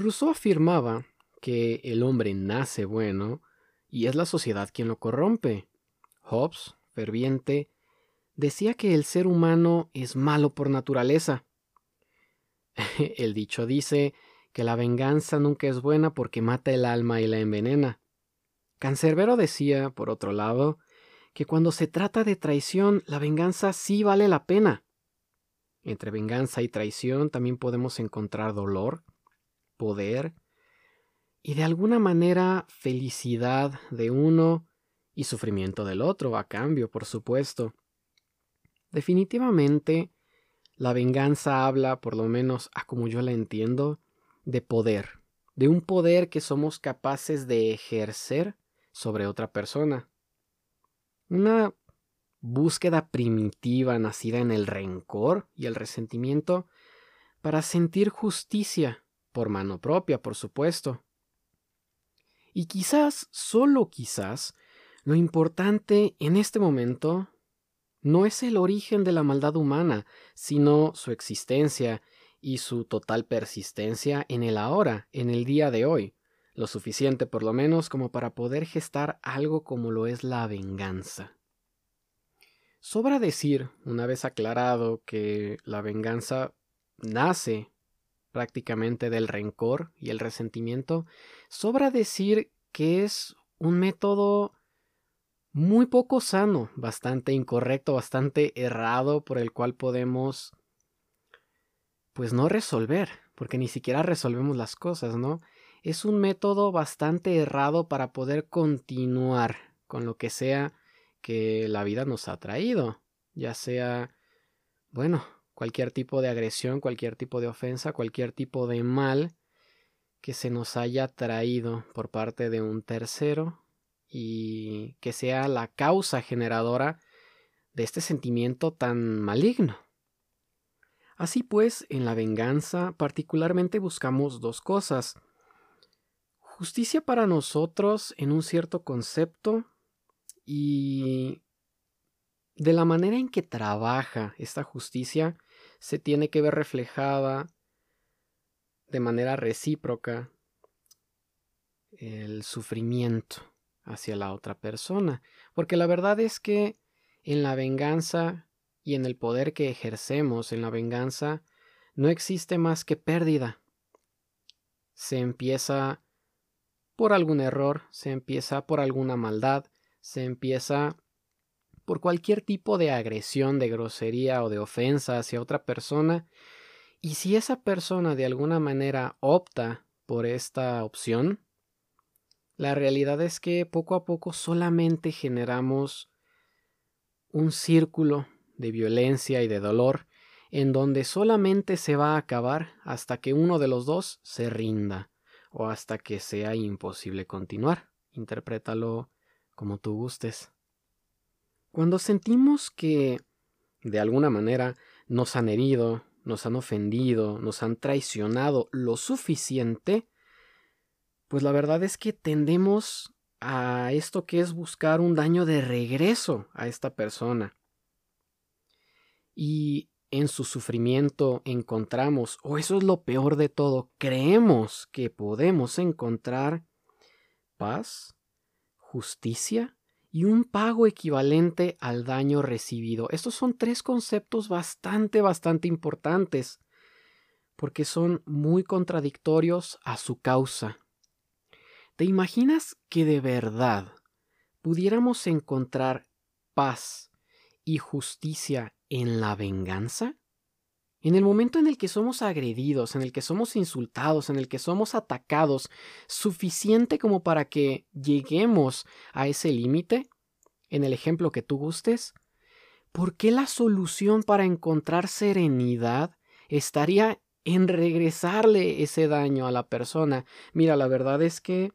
Rousseau afirmaba que el hombre nace bueno y es la sociedad quien lo corrompe. Hobbes, ferviente, decía que el ser humano es malo por naturaleza. el dicho dice que la venganza nunca es buena porque mata el alma y la envenena. Cancerbero decía, por otro lado, que cuando se trata de traición, la venganza sí vale la pena. Entre venganza y traición también podemos encontrar dolor, poder y de alguna manera felicidad de uno y sufrimiento del otro, a cambio, por supuesto. Definitivamente, la venganza habla, por lo menos a como yo la entiendo, de poder, de un poder que somos capaces de ejercer sobre otra persona. Una búsqueda primitiva nacida en el rencor y el resentimiento para sentir justicia, por mano propia, por supuesto. Y quizás, solo quizás, lo importante en este momento no es el origen de la maldad humana, sino su existencia y su total persistencia en el ahora, en el día de hoy, lo suficiente por lo menos como para poder gestar algo como lo es la venganza. Sobra decir, una vez aclarado, que la venganza nace prácticamente del rencor y el resentimiento, sobra decir que es un método muy poco sano, bastante incorrecto, bastante errado por el cual podemos pues no resolver, porque ni siquiera resolvemos las cosas, ¿no? Es un método bastante errado para poder continuar con lo que sea que la vida nos ha traído, ya sea, bueno, cualquier tipo de agresión, cualquier tipo de ofensa, cualquier tipo de mal que se nos haya traído por parte de un tercero y que sea la causa generadora de este sentimiento tan maligno. Así pues, en la venganza particularmente buscamos dos cosas. Justicia para nosotros en un cierto concepto y de la manera en que trabaja esta justicia se tiene que ver reflejada de manera recíproca el sufrimiento hacia la otra persona. Porque la verdad es que en la venganza y en el poder que ejercemos en la venganza no existe más que pérdida. Se empieza por algún error, se empieza por alguna maldad, se empieza por cualquier tipo de agresión, de grosería o de ofensa hacia otra persona, y si esa persona de alguna manera opta por esta opción, la realidad es que poco a poco solamente generamos un círculo de violencia y de dolor en donde solamente se va a acabar hasta que uno de los dos se rinda o hasta que sea imposible continuar. Interprétalo como tú gustes. Cuando sentimos que de alguna manera nos han herido, nos han ofendido, nos han traicionado lo suficiente, pues la verdad es que tendemos a esto que es buscar un daño de regreso a esta persona. Y en su sufrimiento encontramos, o eso es lo peor de todo, creemos que podemos encontrar paz, justicia y un pago equivalente al daño recibido. Estos son tres conceptos bastante, bastante importantes, porque son muy contradictorios a su causa. ¿Te imaginas que de verdad pudiéramos encontrar paz y justicia en la venganza? En el momento en el que somos agredidos, en el que somos insultados, en el que somos atacados, suficiente como para que lleguemos a ese límite, en el ejemplo que tú gustes, ¿por qué la solución para encontrar serenidad estaría en regresarle ese daño a la persona? Mira, la verdad es que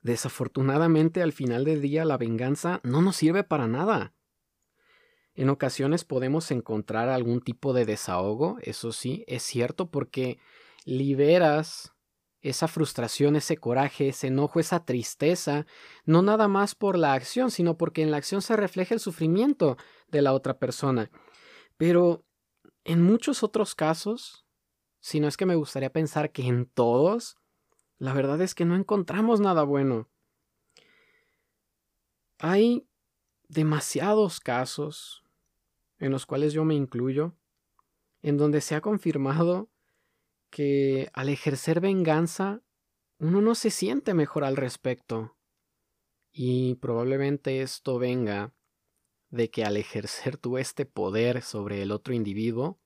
Desafortunadamente al final del día la venganza no nos sirve para nada. En ocasiones podemos encontrar algún tipo de desahogo, eso sí, es cierto, porque liberas esa frustración, ese coraje, ese enojo, esa tristeza, no nada más por la acción, sino porque en la acción se refleja el sufrimiento de la otra persona. Pero en muchos otros casos, si no es que me gustaría pensar que en todos, la verdad es que no encontramos nada bueno. Hay demasiados casos, en los cuales yo me incluyo, en donde se ha confirmado que al ejercer venganza uno no se siente mejor al respecto. Y probablemente esto venga de que al ejercer tú este poder sobre el otro individuo,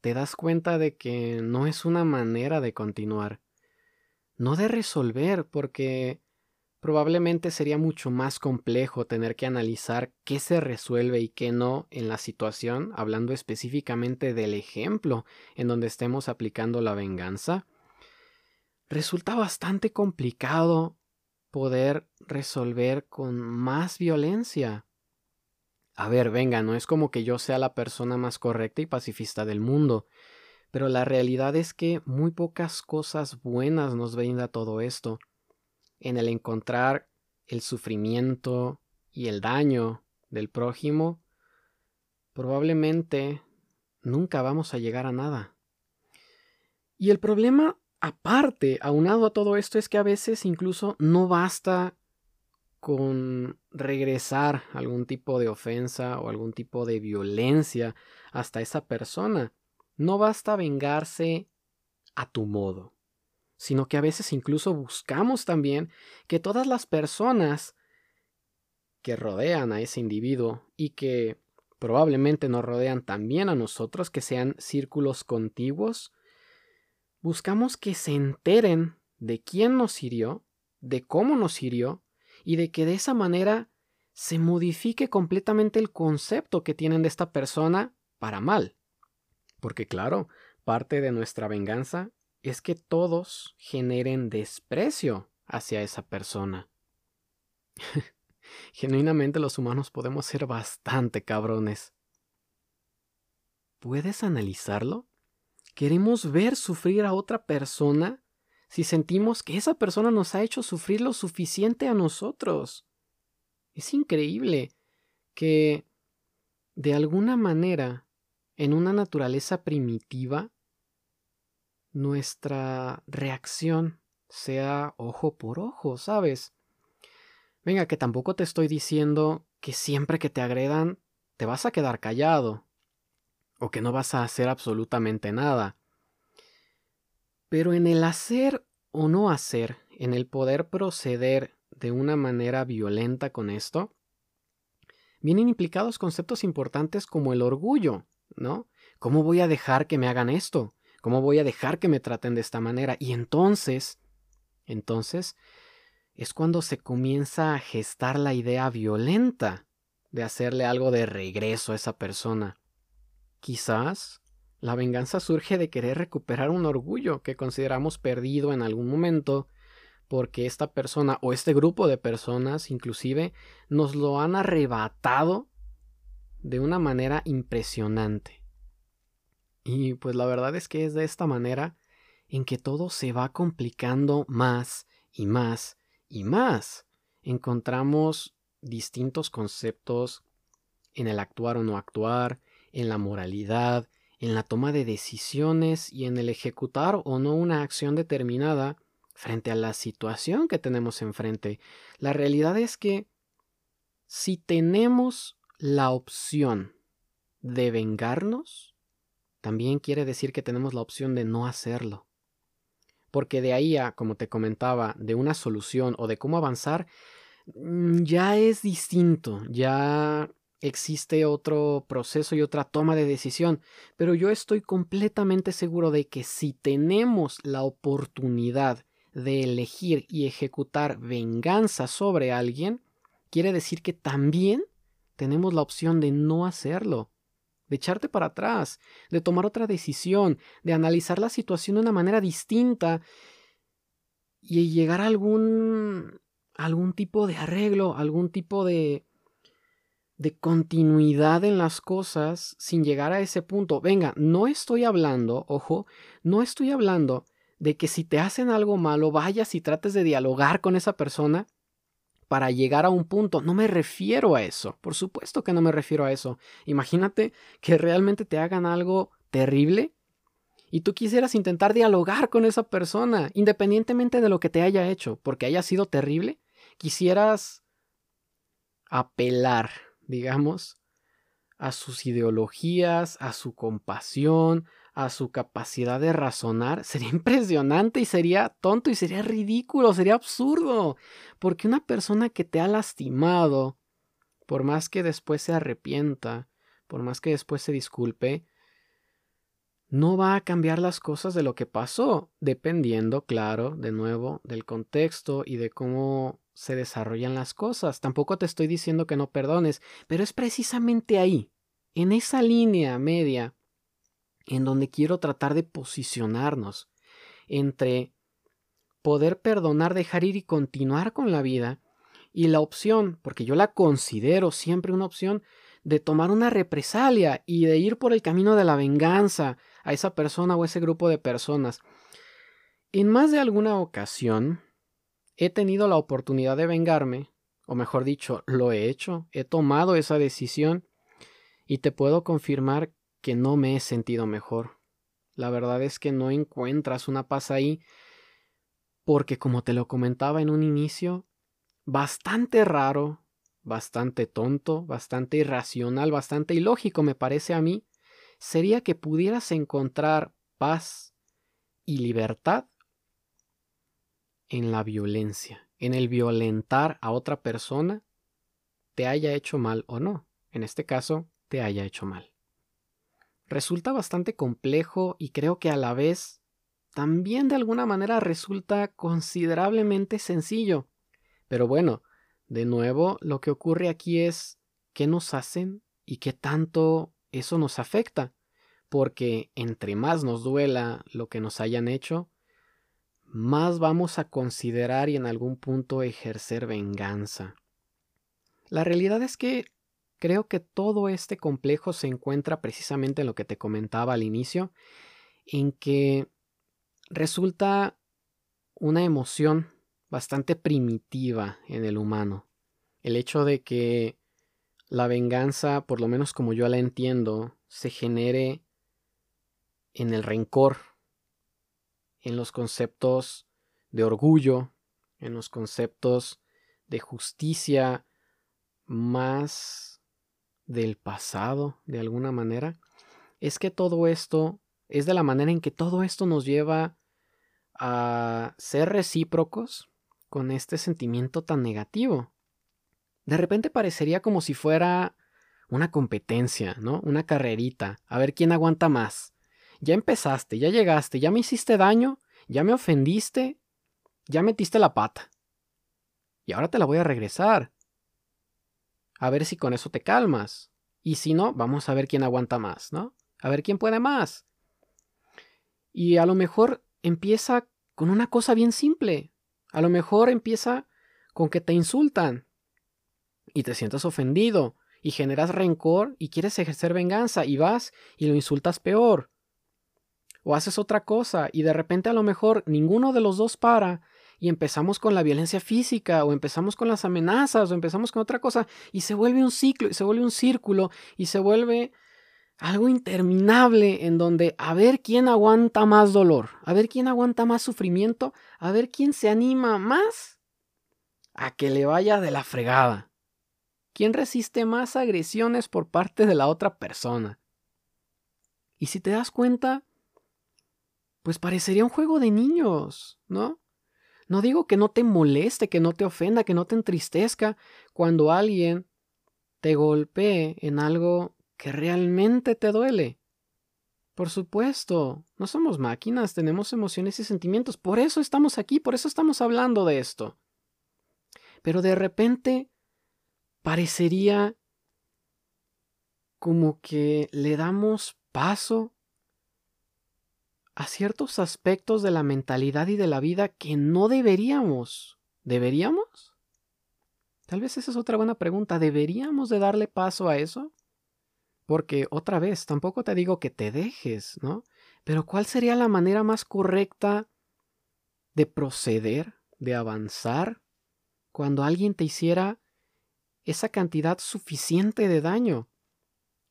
te das cuenta de que no es una manera de continuar, no de resolver, porque probablemente sería mucho más complejo tener que analizar qué se resuelve y qué no en la situación, hablando específicamente del ejemplo en donde estemos aplicando la venganza. Resulta bastante complicado poder resolver con más violencia. A ver, venga, no es como que yo sea la persona más correcta y pacifista del mundo, pero la realidad es que muy pocas cosas buenas nos brinda todo esto. En el encontrar el sufrimiento y el daño del prójimo, probablemente nunca vamos a llegar a nada. Y el problema aparte, aunado a todo esto, es que a veces incluso no basta con regresar algún tipo de ofensa o algún tipo de violencia hasta esa persona. No basta vengarse a tu modo, sino que a veces incluso buscamos también que todas las personas que rodean a ese individuo y que probablemente nos rodean también a nosotros, que sean círculos contiguos, buscamos que se enteren de quién nos hirió, de cómo nos hirió y de que de esa manera se modifique completamente el concepto que tienen de esta persona para mal. Porque claro, parte de nuestra venganza es que todos generen desprecio hacia esa persona. Genuinamente los humanos podemos ser bastante cabrones. ¿Puedes analizarlo? ¿Queremos ver sufrir a otra persona si sentimos que esa persona nos ha hecho sufrir lo suficiente a nosotros. Es increíble que, de alguna manera, en una naturaleza primitiva, nuestra reacción sea ojo por ojo, ¿sabes? Venga, que tampoco te estoy diciendo que siempre que te agredan te vas a quedar callado o que no vas a hacer absolutamente nada. Pero en el hacer o no hacer, en el poder proceder de una manera violenta con esto, vienen implicados conceptos importantes como el orgullo, ¿no? ¿Cómo voy a dejar que me hagan esto? ¿Cómo voy a dejar que me traten de esta manera? Y entonces, entonces, es cuando se comienza a gestar la idea violenta de hacerle algo de regreso a esa persona. Quizás la venganza surge de querer recuperar un orgullo que consideramos perdido en algún momento porque esta persona o este grupo de personas inclusive nos lo han arrebatado de una manera impresionante. Y pues la verdad es que es de esta manera en que todo se va complicando más y más y más. Encontramos distintos conceptos en el actuar o no actuar, en la moralidad, en la toma de decisiones y en el ejecutar o no una acción determinada frente a la situación que tenemos enfrente. La realidad es que si tenemos la opción de vengarnos, también quiere decir que tenemos la opción de no hacerlo. Porque de ahí a, como te comentaba, de una solución o de cómo avanzar, mm, ya es distinto, ya existe otro proceso y otra toma de decisión, pero yo estoy completamente seguro de que si tenemos la oportunidad de elegir y ejecutar venganza sobre alguien, quiere decir que también tenemos la opción de no hacerlo, de echarte para atrás, de tomar otra decisión, de analizar la situación de una manera distinta y llegar a algún algún tipo de arreglo, algún tipo de de continuidad en las cosas sin llegar a ese punto. Venga, no estoy hablando, ojo, no estoy hablando de que si te hacen algo malo vayas y trates de dialogar con esa persona para llegar a un punto. No me refiero a eso. Por supuesto que no me refiero a eso. Imagínate que realmente te hagan algo terrible y tú quisieras intentar dialogar con esa persona, independientemente de lo que te haya hecho, porque haya sido terrible, quisieras apelar, digamos, a sus ideologías, a su compasión, a su capacidad de razonar, sería impresionante y sería tonto y sería ridículo, sería absurdo, porque una persona que te ha lastimado, por más que después se arrepienta, por más que después se disculpe, no va a cambiar las cosas de lo que pasó, dependiendo, claro, de nuevo, del contexto y de cómo se desarrollan las cosas. Tampoco te estoy diciendo que no perdones, pero es precisamente ahí, en esa línea media, en donde quiero tratar de posicionarnos entre poder perdonar, dejar ir y continuar con la vida, y la opción, porque yo la considero siempre una opción, de tomar una represalia y de ir por el camino de la venganza a esa persona o ese grupo de personas. En más de alguna ocasión he tenido la oportunidad de vengarme, o mejor dicho, lo he hecho, he tomado esa decisión y te puedo confirmar que no me he sentido mejor. La verdad es que no encuentras una paz ahí porque como te lo comentaba en un inicio, bastante raro bastante tonto, bastante irracional, bastante ilógico me parece a mí, sería que pudieras encontrar paz y libertad en la violencia, en el violentar a otra persona, te haya hecho mal o no, en este caso, te haya hecho mal. Resulta bastante complejo y creo que a la vez también de alguna manera resulta considerablemente sencillo. Pero bueno, de nuevo, lo que ocurre aquí es qué nos hacen y qué tanto eso nos afecta, porque entre más nos duela lo que nos hayan hecho, más vamos a considerar y en algún punto ejercer venganza. La realidad es que creo que todo este complejo se encuentra precisamente en lo que te comentaba al inicio, en que resulta una emoción bastante primitiva en el humano. El hecho de que la venganza, por lo menos como yo la entiendo, se genere en el rencor, en los conceptos de orgullo, en los conceptos de justicia más del pasado, de alguna manera, es que todo esto es de la manera en que todo esto nos lleva a ser recíprocos con este sentimiento tan negativo. De repente parecería como si fuera una competencia, ¿no? Una carrerita, a ver quién aguanta más. Ya empezaste, ya llegaste, ya me hiciste daño, ya me ofendiste, ya metiste la pata. Y ahora te la voy a regresar. A ver si con eso te calmas. Y si no, vamos a ver quién aguanta más, ¿no? A ver quién puede más. Y a lo mejor empieza con una cosa bien simple. A lo mejor empieza con que te insultan y te sientas ofendido y generas rencor y quieres ejercer venganza y vas y lo insultas peor. O haces otra cosa y de repente a lo mejor ninguno de los dos para y empezamos con la violencia física o empezamos con las amenazas o empezamos con otra cosa y se vuelve un ciclo y se vuelve un círculo y se vuelve algo interminable en donde a ver quién aguanta más dolor, a ver quién aguanta más sufrimiento, a ver quién se anima más a que le vaya de la fregada. ¿Quién resiste más agresiones por parte de la otra persona? Y si te das cuenta, pues parecería un juego de niños, ¿no? No digo que no te moleste, que no te ofenda, que no te entristezca cuando alguien te golpee en algo que realmente te duele. Por supuesto, no somos máquinas, tenemos emociones y sentimientos, por eso estamos aquí, por eso estamos hablando de esto. Pero de repente parecería como que le damos paso a ciertos aspectos de la mentalidad y de la vida que no deberíamos. ¿Deberíamos? Tal vez esa es otra buena pregunta. ¿Deberíamos de darle paso a eso? Porque otra vez, tampoco te digo que te dejes, ¿no? Pero ¿cuál sería la manera más correcta de proceder, de avanzar, cuando alguien te hiciera esa cantidad suficiente de daño?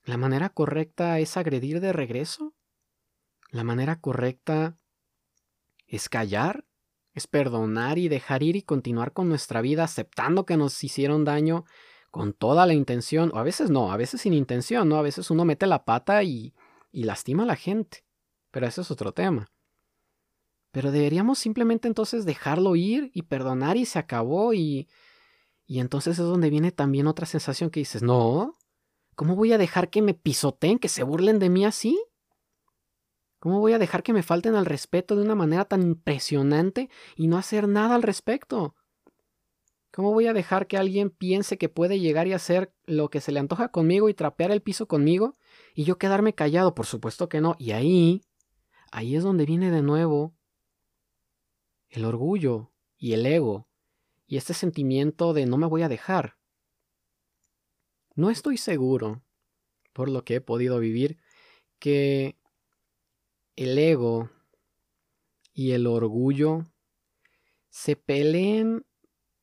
¿La manera correcta es agredir de regreso? La manera correcta es callar, es perdonar y dejar ir y continuar con nuestra vida aceptando que nos hicieron daño con toda la intención, o a veces no, a veces sin intención, ¿no? A veces uno mete la pata y, y lastima a la gente, pero ese es otro tema. Pero deberíamos simplemente entonces dejarlo ir y perdonar y se acabó y... Y entonces es donde viene también otra sensación que dices, no, ¿cómo voy a dejar que me pisoteen, que se burlen de mí así? ¿Cómo voy a dejar que me falten al respeto de una manera tan impresionante y no hacer nada al respecto? ¿Cómo voy a dejar que alguien piense que puede llegar y hacer lo que se le antoja conmigo y trapear el piso conmigo y yo quedarme callado? Por supuesto que no. Y ahí, ahí es donde viene de nuevo el orgullo y el ego y este sentimiento de no me voy a dejar. No estoy seguro, por lo que he podido vivir, que el ego y el orgullo se peleen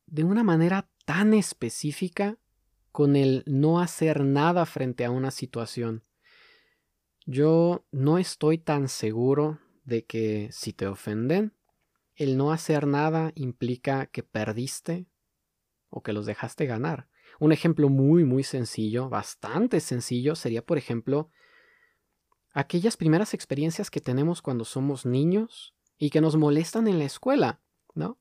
de una manera tan específica con el no hacer nada frente a una situación. Yo no estoy tan seguro de que si te ofenden, el no hacer nada implica que perdiste o que los dejaste ganar. Un ejemplo muy, muy sencillo, bastante sencillo, sería, por ejemplo, aquellas primeras experiencias que tenemos cuando somos niños y que nos molestan en la escuela, ¿no?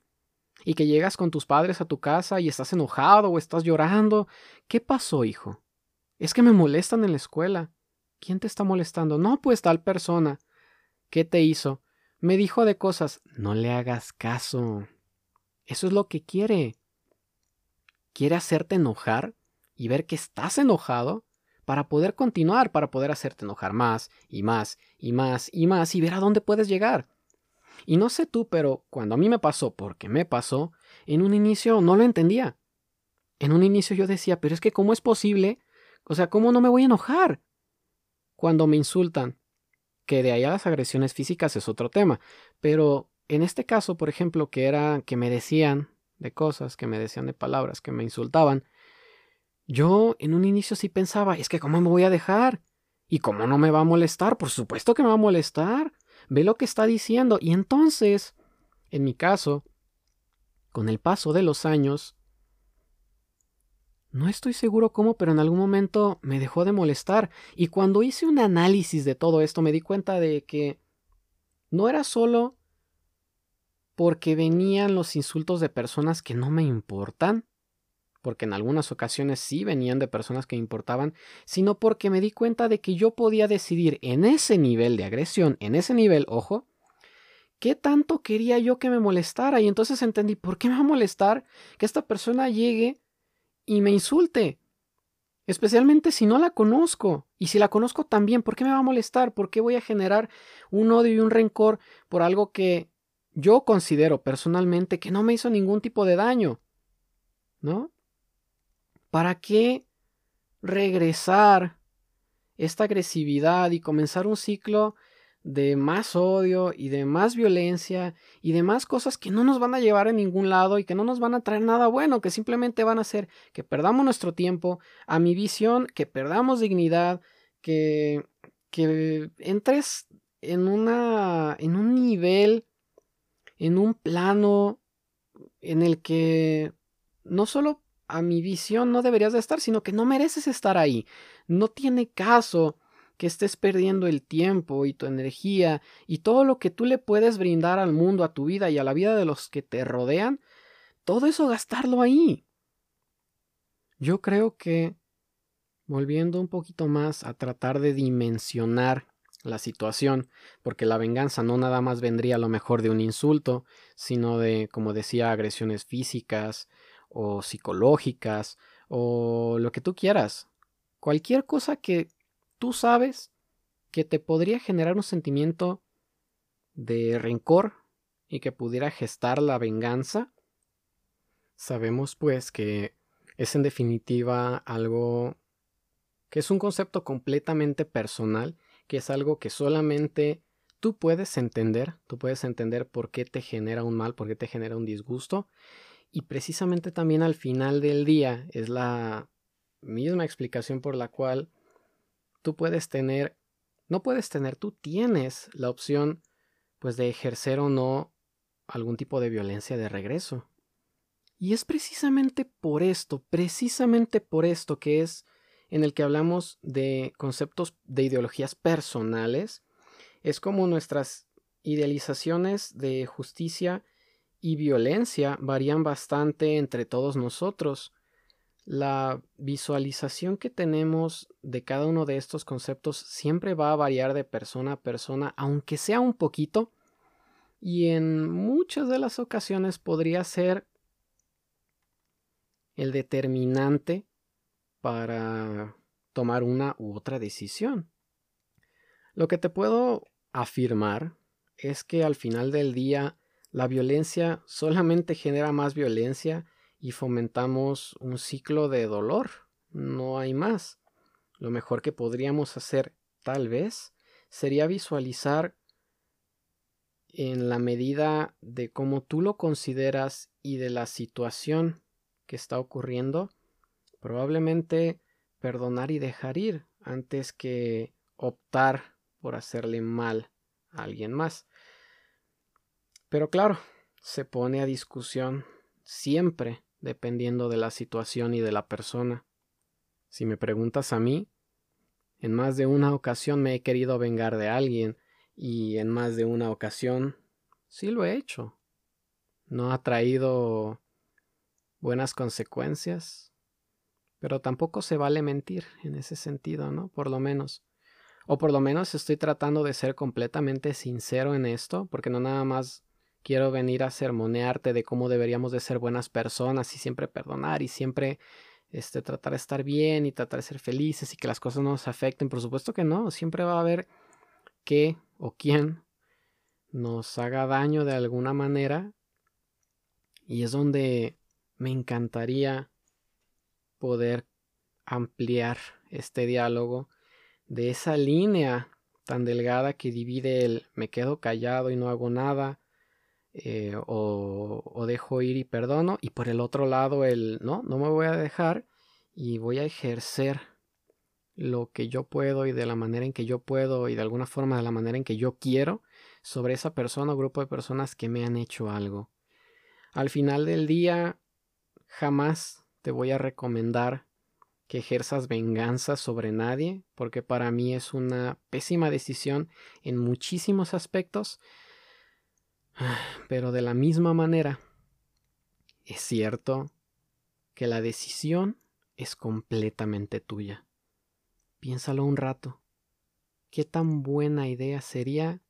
Y que llegas con tus padres a tu casa y estás enojado o estás llorando. ¿Qué pasó, hijo? Es que me molestan en la escuela. ¿Quién te está molestando? No, pues tal persona. ¿Qué te hizo? Me dijo de cosas. No le hagas caso. Eso es lo que quiere. Quiere hacerte enojar y ver que estás enojado para poder continuar, para poder hacerte enojar más y más y más y más y ver a dónde puedes llegar. Y no sé tú, pero cuando a mí me pasó, porque me pasó, en un inicio no lo entendía. En un inicio yo decía, pero es que ¿cómo es posible? O sea, ¿cómo no me voy a enojar? Cuando me insultan, que de ahí a las agresiones físicas es otro tema, pero en este caso, por ejemplo, que era que me decían de cosas, que me decían de palabras, que me insultaban, yo en un inicio sí pensaba, es que ¿cómo me voy a dejar? ¿Y cómo no me va a molestar? Por supuesto que me va a molestar. Ve lo que está diciendo. Y entonces, en mi caso, con el paso de los años, no estoy seguro cómo, pero en algún momento me dejó de molestar. Y cuando hice un análisis de todo esto, me di cuenta de que no era solo porque venían los insultos de personas que no me importan, porque en algunas ocasiones sí venían de personas que me importaban, sino porque me di cuenta de que yo podía decidir en ese nivel de agresión, en ese nivel, ojo, qué tanto quería yo que me molestara. Y entonces entendí, ¿por qué me va a molestar que esta persona llegue y me insulte? Especialmente si no la conozco. Y si la conozco también, ¿por qué me va a molestar? ¿Por qué voy a generar un odio y un rencor por algo que yo considero personalmente que no me hizo ningún tipo de daño? ¿No? ¿Para qué regresar esta agresividad y comenzar un ciclo de más odio y de más violencia y de más cosas que no nos van a llevar a ningún lado y que no nos van a traer nada bueno, que simplemente van a hacer que perdamos nuestro tiempo, a mi visión, que perdamos dignidad, que, que entres en una en un nivel en un plano en el que no solo a mi visión no deberías de estar, sino que no mereces estar ahí. No tiene caso que estés perdiendo el tiempo y tu energía y todo lo que tú le puedes brindar al mundo, a tu vida y a la vida de los que te rodean, todo eso gastarlo ahí. Yo creo que, volviendo un poquito más a tratar de dimensionar la situación, porque la venganza no nada más vendría a lo mejor de un insulto, sino de, como decía, agresiones físicas, o psicológicas o lo que tú quieras. Cualquier cosa que tú sabes que te podría generar un sentimiento de rencor y que pudiera gestar la venganza, sabemos pues que es en definitiva algo que es un concepto completamente personal, que es algo que solamente tú puedes entender, tú puedes entender por qué te genera un mal, por qué te genera un disgusto, y precisamente también al final del día es la misma explicación por la cual tú puedes tener no puedes tener, tú tienes la opción pues de ejercer o no algún tipo de violencia de regreso. Y es precisamente por esto, precisamente por esto que es en el que hablamos de conceptos de ideologías personales, es como nuestras idealizaciones de justicia y violencia varían bastante entre todos nosotros. La visualización que tenemos de cada uno de estos conceptos siempre va a variar de persona a persona, aunque sea un poquito, y en muchas de las ocasiones podría ser el determinante para tomar una u otra decisión. Lo que te puedo afirmar es que al final del día la violencia solamente genera más violencia y fomentamos un ciclo de dolor. No hay más. Lo mejor que podríamos hacer, tal vez, sería visualizar en la medida de cómo tú lo consideras y de la situación que está ocurriendo, probablemente perdonar y dejar ir antes que optar por hacerle mal a alguien más. Pero claro, se pone a discusión siempre dependiendo de la situación y de la persona. Si me preguntas a mí, en más de una ocasión me he querido vengar de alguien y en más de una ocasión sí lo he hecho. No ha traído buenas consecuencias, pero tampoco se vale mentir en ese sentido, ¿no? Por lo menos. O por lo menos estoy tratando de ser completamente sincero en esto, porque no nada más quiero venir a sermonearte de cómo deberíamos de ser buenas personas y siempre perdonar y siempre este, tratar de estar bien y tratar de ser felices y que las cosas no nos afecten. Por supuesto que no, siempre va a haber qué o quién nos haga daño de alguna manera y es donde me encantaría poder ampliar este diálogo de esa línea tan delgada que divide el me quedo callado y no hago nada eh, o, o, dejo ir y perdono y por el otro lado el no, no me voy a dejar y voy a ejercer lo que yo puedo y de la manera en que yo puedo y de alguna forma de la manera en que yo quiero sobre esa persona o grupo de personas que me han hecho algo. Al final del día, jamás te voy a recomendar que ejerzas venganza sobre nadie, porque para mí es una pésima decisión en muchísimos aspectos, pero de la misma manera, es cierto que la decisión es completamente tuya. Piénsalo un rato. ¿Qué tan buena idea sería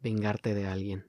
vengarte de alguien?